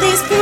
these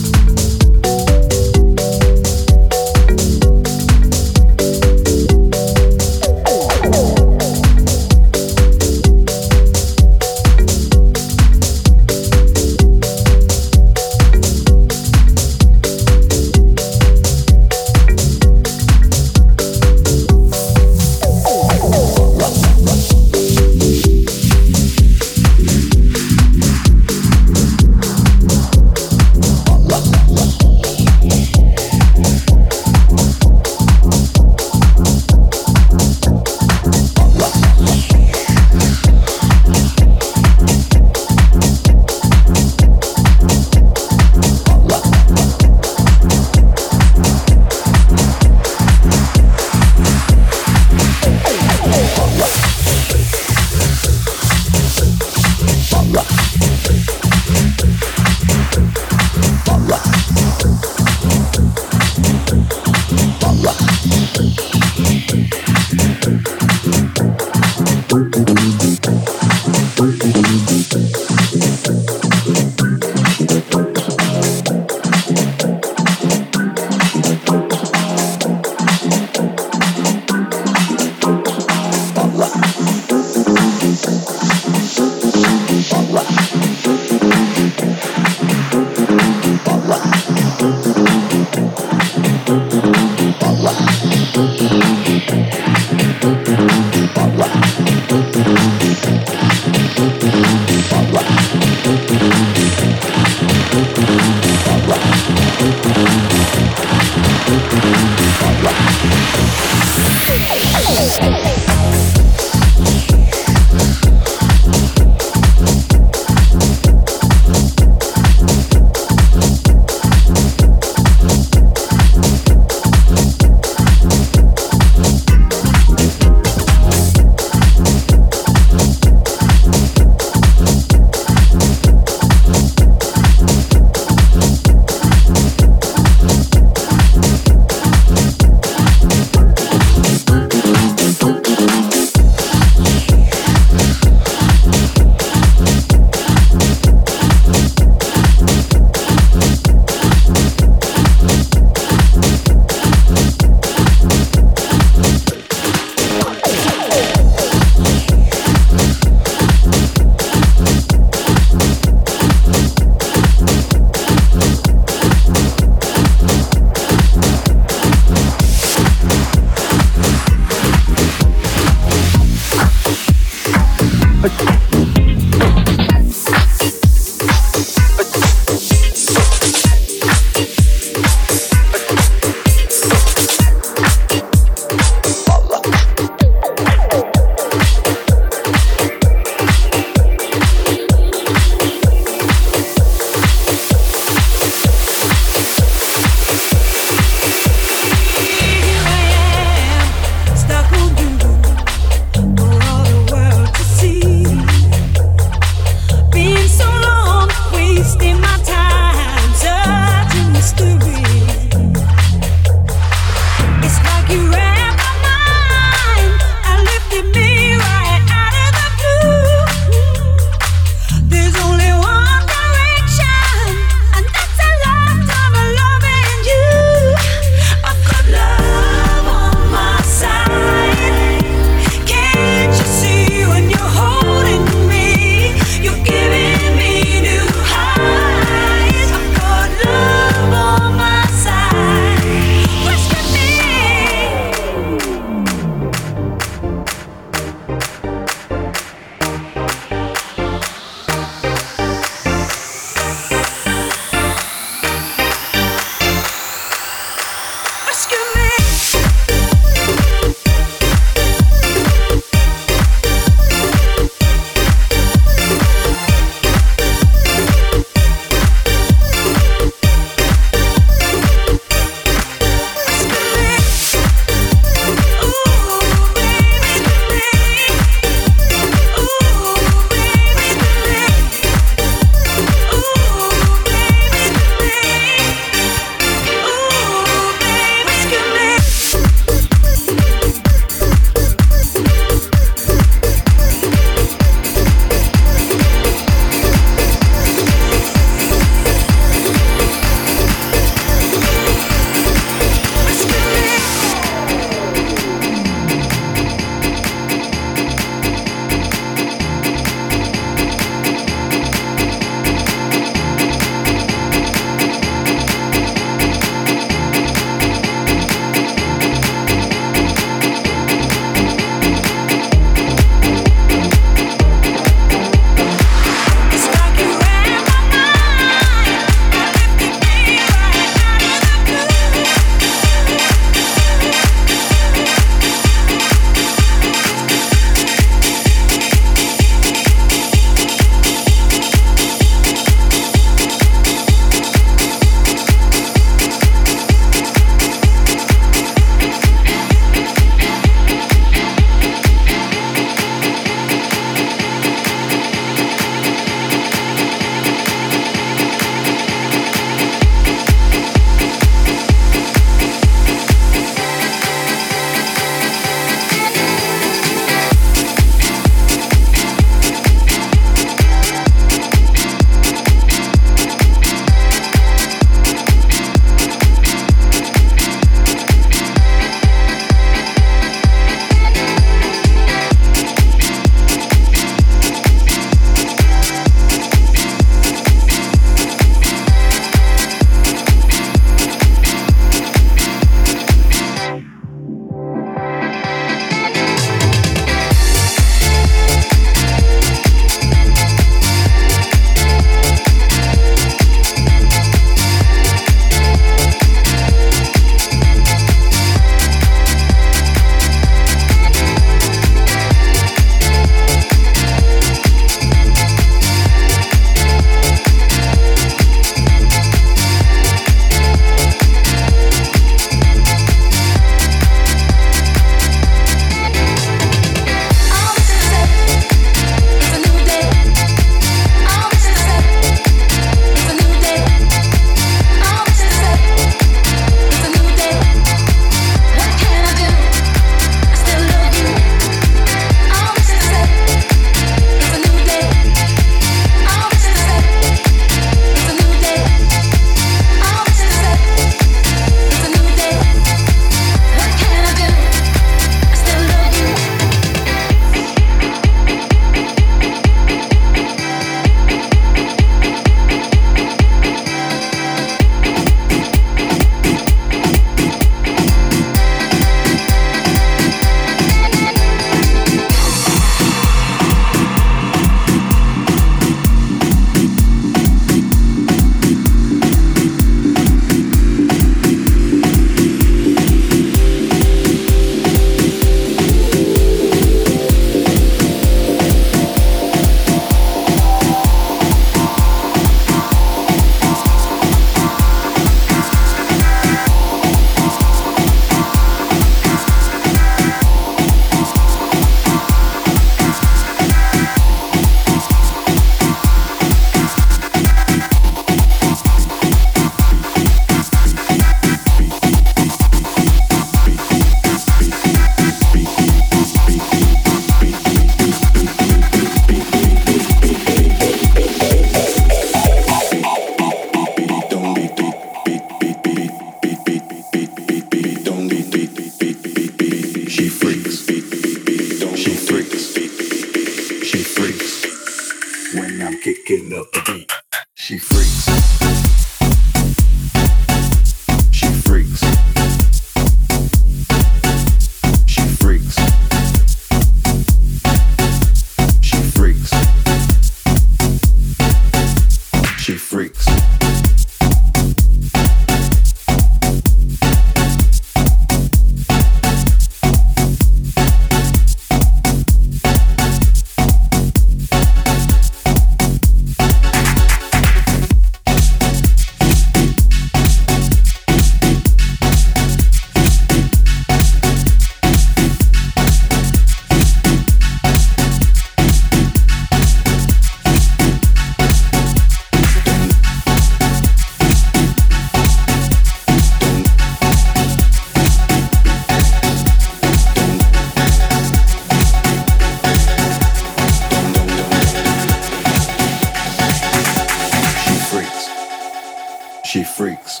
She freaks.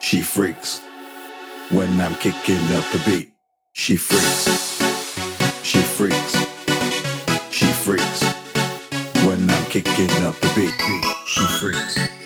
She freaks. When I'm kicking up the beat, she freaks. She freaks. She freaks. When I'm kicking up the beat, she freaks.